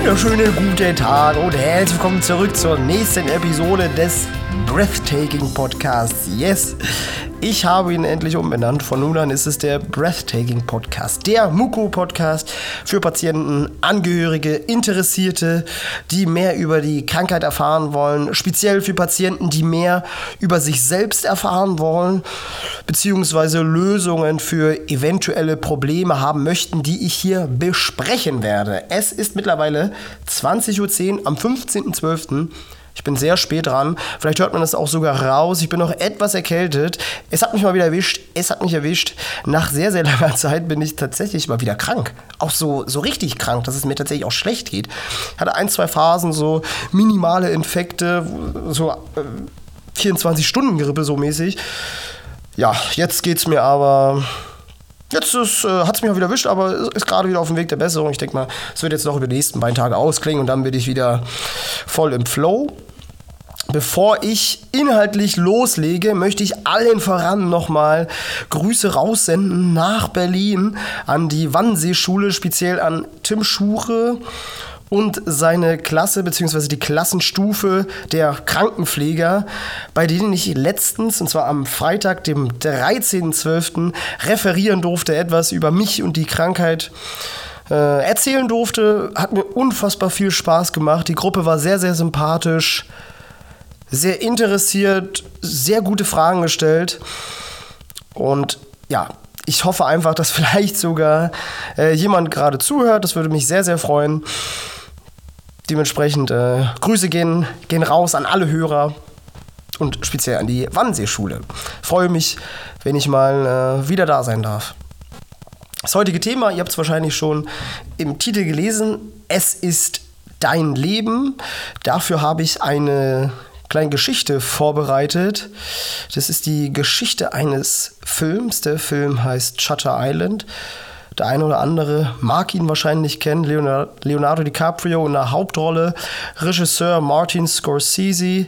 Wunderschönen guten Tag und herzlich willkommen zurück zur nächsten Episode des Breathtaking Podcasts. Yes, ich habe ihn endlich umbenannt. Von nun an ist es der Breathtaking Podcast, der Muko Podcast für Patienten, Angehörige, Interessierte, die mehr über die Krankheit erfahren wollen, speziell für Patienten, die mehr über sich selbst erfahren wollen, beziehungsweise Lösungen für eventuelle Probleme haben möchten, die ich hier besprechen werde. Es ist mittlerweile 20.10 Uhr am 15.12. Ich bin sehr spät dran. Vielleicht hört man das auch sogar raus. Ich bin noch etwas erkältet. Es hat mich mal wieder erwischt. Es hat mich erwischt. Nach sehr, sehr langer Zeit bin ich tatsächlich mal wieder krank. Auch so, so richtig krank, dass es mir tatsächlich auch schlecht geht. Ich hatte ein, zwei Phasen, so minimale Infekte, so äh, 24-Stunden-Grippe so mäßig. Ja, jetzt geht's mir aber Jetzt äh, hat es mich auch wieder erwischt, aber ist gerade wieder auf dem Weg der Besserung. Ich denke mal, es wird jetzt noch über die nächsten beiden Tage ausklingen und dann bin ich wieder voll im Flow. Bevor ich inhaltlich loslege, möchte ich allen voran nochmal Grüße raussenden nach Berlin an die Wannsee-Schule, speziell an Tim Schure und seine Klasse bzw. die Klassenstufe der Krankenpfleger, bei denen ich letztens, und zwar am Freitag, dem 13.12., referieren durfte, etwas über mich und die Krankheit äh, erzählen durfte. Hat mir unfassbar viel Spaß gemacht. Die Gruppe war sehr, sehr sympathisch, sehr interessiert, sehr gute Fragen gestellt. Und ja, ich hoffe einfach, dass vielleicht sogar äh, jemand gerade zuhört. Das würde mich sehr, sehr freuen. Dementsprechend äh, Grüße gehen, gehen raus an alle Hörer und speziell an die Wannsee-Schule. Freue mich, wenn ich mal äh, wieder da sein darf. Das heutige Thema, ihr habt es wahrscheinlich schon im Titel gelesen, es ist dein Leben. Dafür habe ich eine kleine Geschichte vorbereitet. Das ist die Geschichte eines Films. Der Film heißt Shutter Island. Der eine oder andere mag ihn wahrscheinlich kennen. Leonardo DiCaprio in der Hauptrolle. Regisseur Martin Scorsese.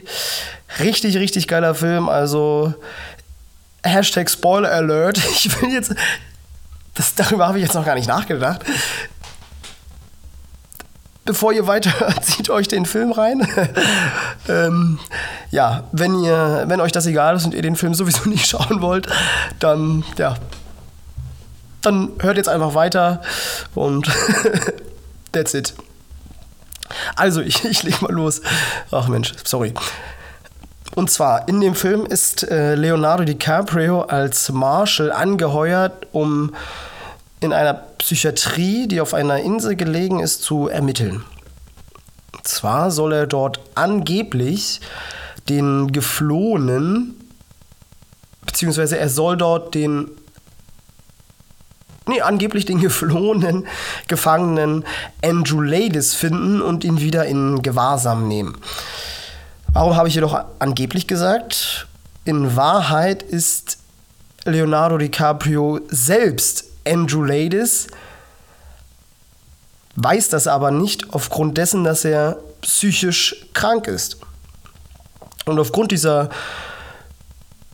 Richtig, richtig geiler Film. Also Hashtag Spoiler Alert. Ich will jetzt. Das, darüber habe ich jetzt noch gar nicht nachgedacht. Bevor ihr weiterhört, zieht euch den Film rein. ähm, ja, wenn, ihr, wenn euch das egal ist und ihr den Film sowieso nicht schauen wollt, dann ja, dann hört jetzt einfach weiter und that's it. Also, ich, ich leg mal los. Ach Mensch, sorry. Und zwar, in dem Film ist äh, Leonardo DiCaprio als Marshall angeheuert, um in einer Psychiatrie, die auf einer Insel gelegen ist, zu ermitteln. Und zwar soll er dort angeblich den Geflohenen, beziehungsweise er soll dort den nee, angeblich den geflohenen Gefangenen Andrew Ladis finden und ihn wieder in Gewahrsam nehmen. Warum habe ich jedoch angeblich gesagt? In Wahrheit ist Leonardo DiCaprio selbst Andrew Ladis, weiß das aber nicht aufgrund dessen, dass er psychisch krank ist. Und aufgrund dieser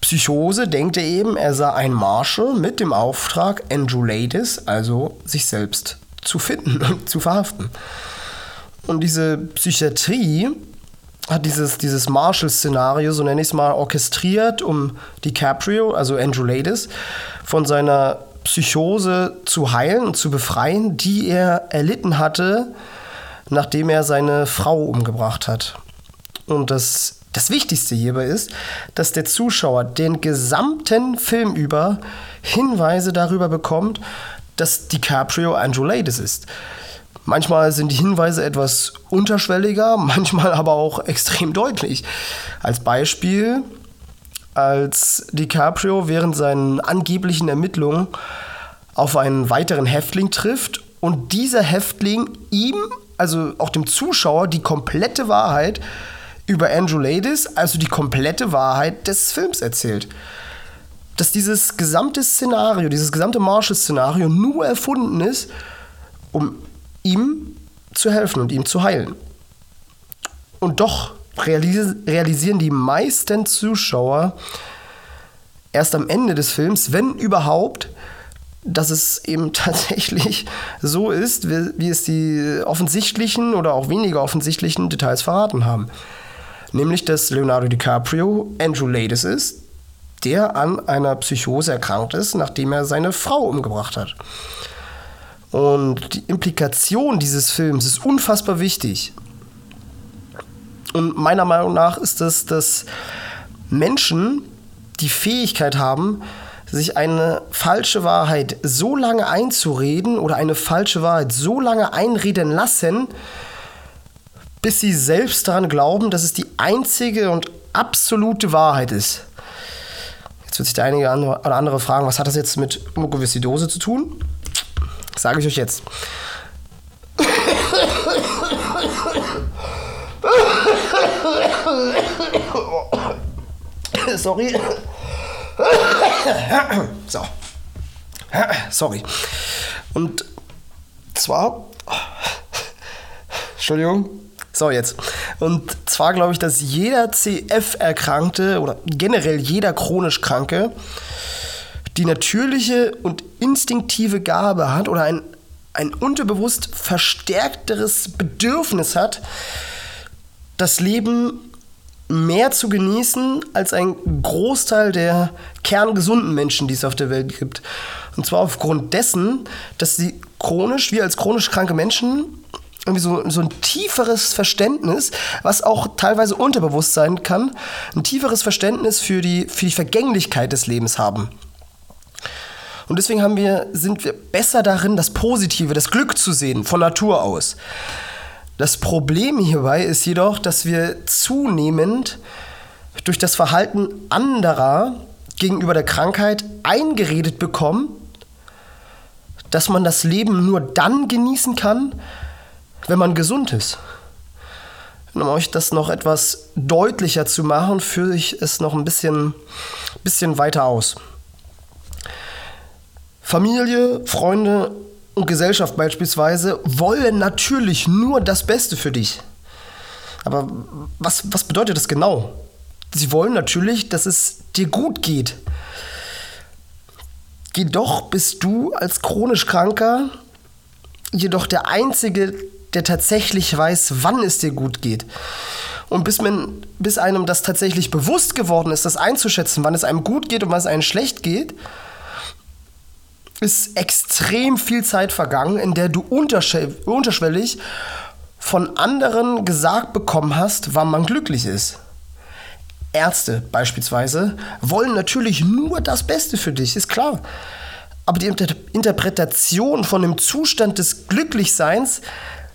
Psychose denkt er eben, er sei ein Marshall mit dem Auftrag, Andrew Ladis, also sich selbst zu finden und zu verhaften. Und diese Psychiatrie hat dieses, dieses Marshall-Szenario, so nenne ich es mal, orchestriert, um DiCaprio, also Andrew Ladis, von seiner Psychose zu heilen und zu befreien, die er erlitten hatte, nachdem er seine Frau umgebracht hat. Und das das Wichtigste hierbei ist, dass der Zuschauer den gesamten Film über Hinweise darüber bekommt, dass DiCaprio Andrew Ladis ist. Manchmal sind die Hinweise etwas unterschwelliger, manchmal aber auch extrem deutlich. Als Beispiel, als DiCaprio während seinen angeblichen Ermittlungen auf einen weiteren Häftling trifft und dieser Häftling ihm, also auch dem Zuschauer, die komplette Wahrheit über Andrew Ladis, also die komplette Wahrheit des Films erzählt. Dass dieses gesamte Szenario, dieses gesamte Marshall-Szenario nur erfunden ist, um ihm zu helfen und ihm zu heilen. Und doch realis realisieren die meisten Zuschauer erst am Ende des Films, wenn überhaupt, dass es eben tatsächlich so ist, wie, wie es die offensichtlichen oder auch weniger offensichtlichen Details verraten haben. Nämlich, dass Leonardo DiCaprio Andrew Ladies ist, der an einer Psychose erkrankt ist, nachdem er seine Frau umgebracht hat. Und die Implikation dieses Films ist unfassbar wichtig. Und meiner Meinung nach ist es, dass Menschen die Fähigkeit haben, sich eine falsche Wahrheit so lange einzureden oder eine falsche Wahrheit so lange einreden lassen, bis sie selbst daran glauben, dass es die einzige und absolute Wahrheit ist. Jetzt wird sich der eine oder andere fragen, was hat das jetzt mit Mukoviszidose zu tun? Das sage ich euch jetzt. Sorry. So. Sorry. Und zwar. Entschuldigung. So, jetzt. Und zwar glaube ich, dass jeder CF-Erkrankte oder generell jeder chronisch Kranke die natürliche und instinktive Gabe hat oder ein, ein unterbewusst verstärkteres Bedürfnis hat, das Leben mehr zu genießen als ein Großteil der kerngesunden Menschen, die es auf der Welt gibt. Und zwar aufgrund dessen, dass sie chronisch, wir als chronisch kranke Menschen, irgendwie so, so ein tieferes Verständnis, was auch teilweise unterbewusst sein kann, ein tieferes Verständnis für die, für die Vergänglichkeit des Lebens haben. Und deswegen haben wir, sind wir besser darin, das Positive, das Glück zu sehen, von Natur aus. Das Problem hierbei ist jedoch, dass wir zunehmend durch das Verhalten anderer gegenüber der Krankheit eingeredet bekommen, dass man das Leben nur dann genießen kann, wenn man gesund ist. Und um euch das noch etwas deutlicher zu machen, führe ich es noch ein bisschen, bisschen weiter aus. Familie, Freunde und Gesellschaft beispielsweise wollen natürlich nur das Beste für dich. Aber was, was bedeutet das genau? Sie wollen natürlich, dass es dir gut geht. Jedoch bist du als chronisch Kranker jedoch der Einzige, der tatsächlich weiß, wann es dir gut geht. Und bis, man, bis einem das tatsächlich bewusst geworden ist, das einzuschätzen, wann es einem gut geht und wann es einem schlecht geht, ist extrem viel Zeit vergangen, in der du unterschwellig von anderen gesagt bekommen hast, wann man glücklich ist. Ärzte beispielsweise wollen natürlich nur das Beste für dich, ist klar. Aber die Inter Interpretation von dem Zustand des Glücklichseins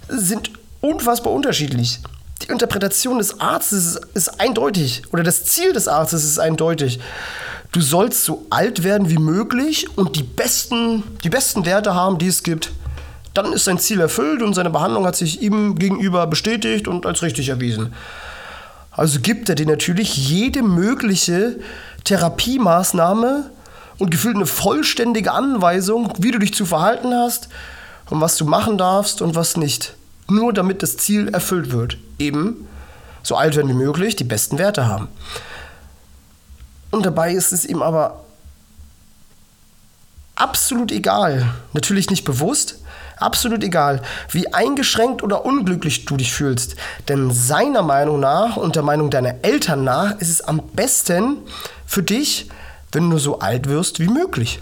sind unfassbar unterschiedlich. Die Interpretation des Arztes ist, eindeutig oder das Ziel des Arztes ist eindeutig du sollst so alt werden wie möglich und die besten, die besten Werte haben, die es gibt. Dann ist sein Ziel erfüllt und seine Behandlung hat sich ihm gegenüber bestätigt und als richtig erwiesen. Also gibt er dir natürlich jede mögliche Therapiemaßnahme und gefühlt eine vollständige Anweisung, wie du dich zu verhalten hast und was du machen darfst und was nicht. Nur damit das Ziel erfüllt wird. Eben so alt werden wie möglich, die besten Werte haben. Und dabei ist es ihm aber absolut egal, natürlich nicht bewusst, absolut egal, wie eingeschränkt oder unglücklich du dich fühlst. Denn seiner Meinung nach und der Meinung deiner Eltern nach ist es am besten für dich, wenn du so alt wirst wie möglich.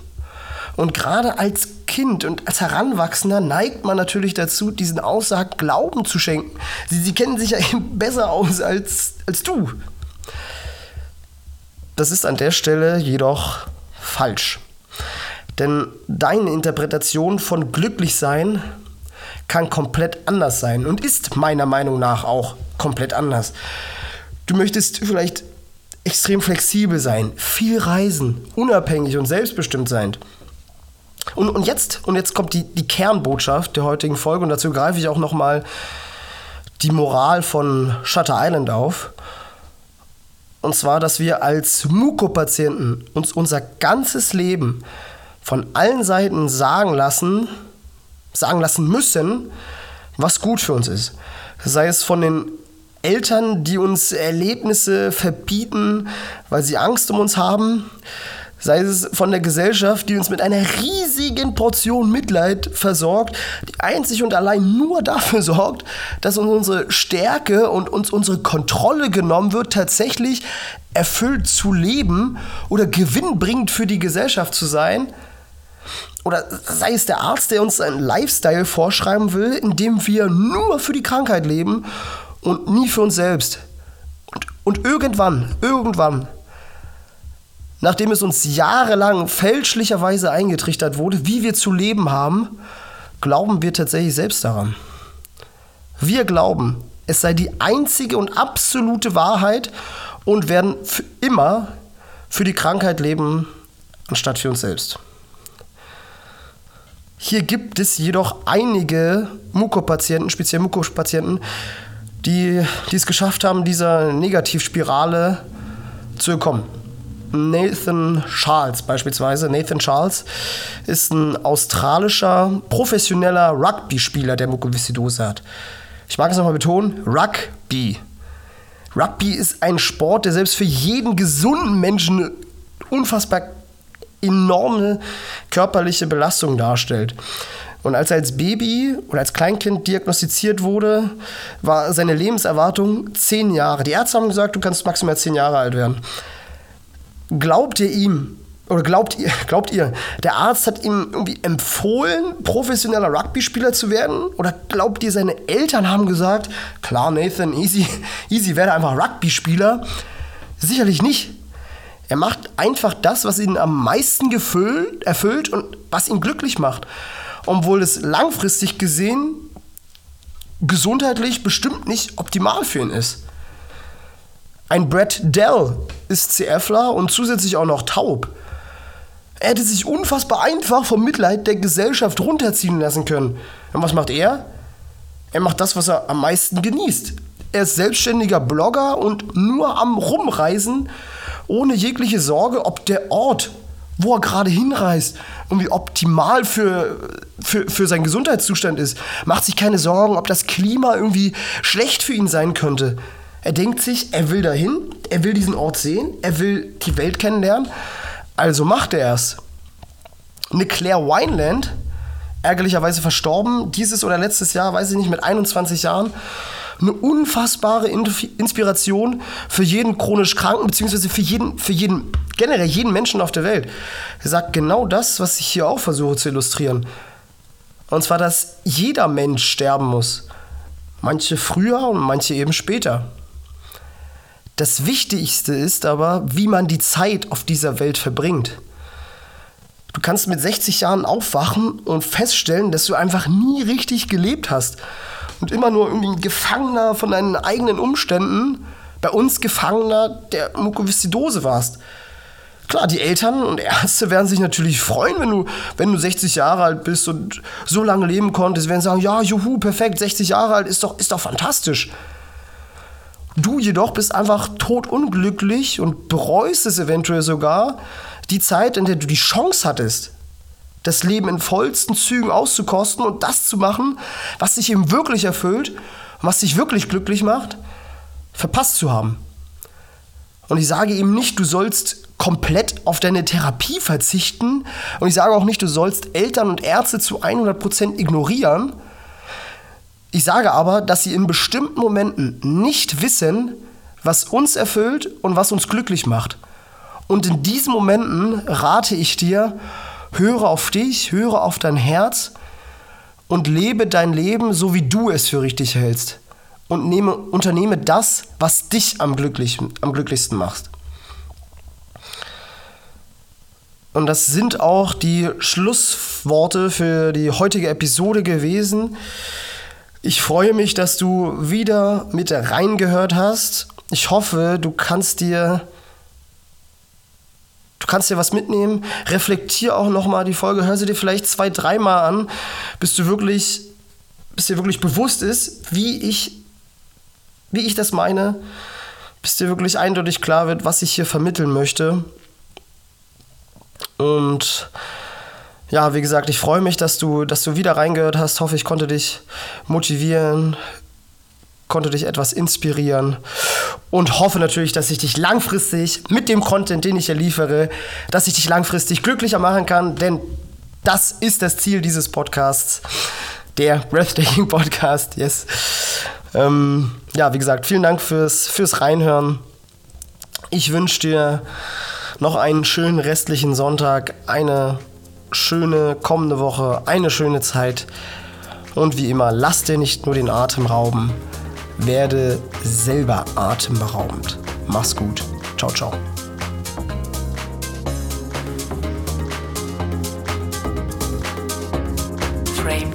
Und gerade als Kind und als Heranwachsender neigt man natürlich dazu, diesen Aussagen Glauben zu schenken. Sie, sie kennen sich ja eben besser aus als, als du. Das ist an der Stelle jedoch falsch. Denn deine Interpretation von Glücklichsein kann komplett anders sein und ist meiner Meinung nach auch komplett anders. Du möchtest vielleicht extrem flexibel sein, viel reisen, unabhängig und selbstbestimmt sein. Und, und, jetzt, und jetzt kommt die, die Kernbotschaft der heutigen Folge und dazu greife ich auch nochmal die Moral von Shutter Island auf. Und zwar, dass wir als Mukopatienten uns unser ganzes Leben von allen Seiten sagen lassen, sagen lassen müssen, was gut für uns ist. Sei es von den Eltern, die uns Erlebnisse verbieten, weil sie Angst um uns haben, sei es von der Gesellschaft, die uns mit einer riesigen Portion Mitleid versorgt, die einzig und allein nur dafür sorgt, dass uns unsere Stärke und uns unsere Kontrolle genommen wird, tatsächlich erfüllt zu leben oder gewinnbringend für die Gesellschaft zu sein. Oder sei es der Arzt, der uns einen Lifestyle vorschreiben will, in dem wir nur für die Krankheit leben und nie für uns selbst. Und, und irgendwann, irgendwann nachdem es uns jahrelang fälschlicherweise eingetrichtert wurde, wie wir zu leben haben, glauben wir tatsächlich selbst daran. Wir glauben, es sei die einzige und absolute Wahrheit und werden für immer für die Krankheit leben, anstatt für uns selbst. Hier gibt es jedoch einige Mukopatienten, speziell Mukopatienten, die, die es geschafft haben, dieser Negativspirale zu entkommen. Nathan Charles beispielsweise. Nathan Charles ist ein australischer professioneller Rugby-Spieler, der Mukoviszidose hat. Ich mag es nochmal betonen, Rugby. Rugby ist ein Sport, der selbst für jeden gesunden Menschen unfassbar enorme körperliche Belastung darstellt. Und als er als Baby oder als Kleinkind diagnostiziert wurde, war seine Lebenserwartung zehn Jahre. Die Ärzte haben gesagt, du kannst maximal zehn Jahre alt werden. Glaubt ihr ihm? Oder glaubt ihr, glaubt ihr, der Arzt hat ihm irgendwie empfohlen, professioneller Rugby-Spieler zu werden? Oder glaubt ihr, seine Eltern haben gesagt, klar, Nathan, easy, easy, werde einfach Rugby-Spieler? Sicherlich nicht. Er macht einfach das, was ihn am meisten gefüllt, erfüllt und was ihn glücklich macht. Obwohl es langfristig gesehen gesundheitlich bestimmt nicht optimal für ihn ist. Ein Brad Dell ist CFler und zusätzlich auch noch taub. Er hätte sich unfassbar einfach vom Mitleid der Gesellschaft runterziehen lassen können. Und was macht er? Er macht das, was er am meisten genießt. Er ist selbstständiger Blogger und nur am Rumreisen, ohne jegliche Sorge, ob der Ort, wo er gerade hinreist, irgendwie optimal für, für, für seinen Gesundheitszustand ist. Macht sich keine Sorgen, ob das Klima irgendwie schlecht für ihn sein könnte. Er denkt sich, er will dahin, er will diesen Ort sehen, er will die Welt kennenlernen, also macht er es. Eine Claire Wineland, ärgerlicherweise verstorben, dieses oder letztes Jahr, weiß ich nicht, mit 21 Jahren, eine unfassbare Inspiration für jeden chronisch Kranken, beziehungsweise für jeden, für jeden, generell jeden Menschen auf der Welt. Er sagt genau das, was ich hier auch versuche zu illustrieren. Und zwar, dass jeder Mensch sterben muss. Manche früher und manche eben später. Das Wichtigste ist aber, wie man die Zeit auf dieser Welt verbringt. Du kannst mit 60 Jahren aufwachen und feststellen, dass du einfach nie richtig gelebt hast und immer nur irgendwie ein Gefangener von deinen eigenen Umständen, bei uns Gefangener der Mukoviszidose warst. Klar, die Eltern und Ärzte werden sich natürlich freuen, wenn du, wenn du 60 Jahre alt bist und so lange leben konntest, werden sagen, ja, juhu, perfekt, 60 Jahre alt ist doch, ist doch fantastisch. Du jedoch bist einfach totunglücklich und bereust es eventuell sogar, die Zeit, in der du die Chance hattest, das Leben in vollsten Zügen auszukosten und das zu machen, was dich eben wirklich erfüllt und was dich wirklich glücklich macht, verpasst zu haben. Und ich sage eben nicht, du sollst komplett auf deine Therapie verzichten und ich sage auch nicht, du sollst Eltern und Ärzte zu 100% ignorieren, ich sage aber, dass sie in bestimmten Momenten nicht wissen, was uns erfüllt und was uns glücklich macht. Und in diesen Momenten rate ich dir, höre auf dich, höre auf dein Herz und lebe dein Leben so, wie du es für richtig hältst. Und nehme, unternehme das, was dich am, glücklich, am glücklichsten macht. Und das sind auch die Schlussworte für die heutige Episode gewesen. Ich freue mich, dass du wieder mit reingehört hast. Ich hoffe, du kannst dir du kannst dir was mitnehmen. Reflektier auch noch mal die Folge, hör sie dir vielleicht zwei, dreimal an, bis du wirklich bis dir wirklich bewusst ist, wie ich wie ich das meine, bis dir wirklich eindeutig klar wird, was ich hier vermitteln möchte. Und ja, wie gesagt, ich freue mich, dass du, dass du wieder reingehört hast. Hoffe, ich konnte dich motivieren, konnte dich etwas inspirieren. und hoffe natürlich, dass ich dich langfristig mit dem Content, den ich hier liefere, dass ich dich langfristig glücklicher machen kann, denn das ist das Ziel dieses Podcasts, der Breathtaking Podcast, yes. Ähm, ja, wie gesagt, vielen Dank fürs, fürs Reinhören. Ich wünsche dir noch einen schönen restlichen Sonntag, eine schöne kommende Woche, eine schöne Zeit. Und wie immer, lass dir nicht nur den Atem rauben, werde selber atemberaubend. Mach's gut. Ciao, ciao. Frame.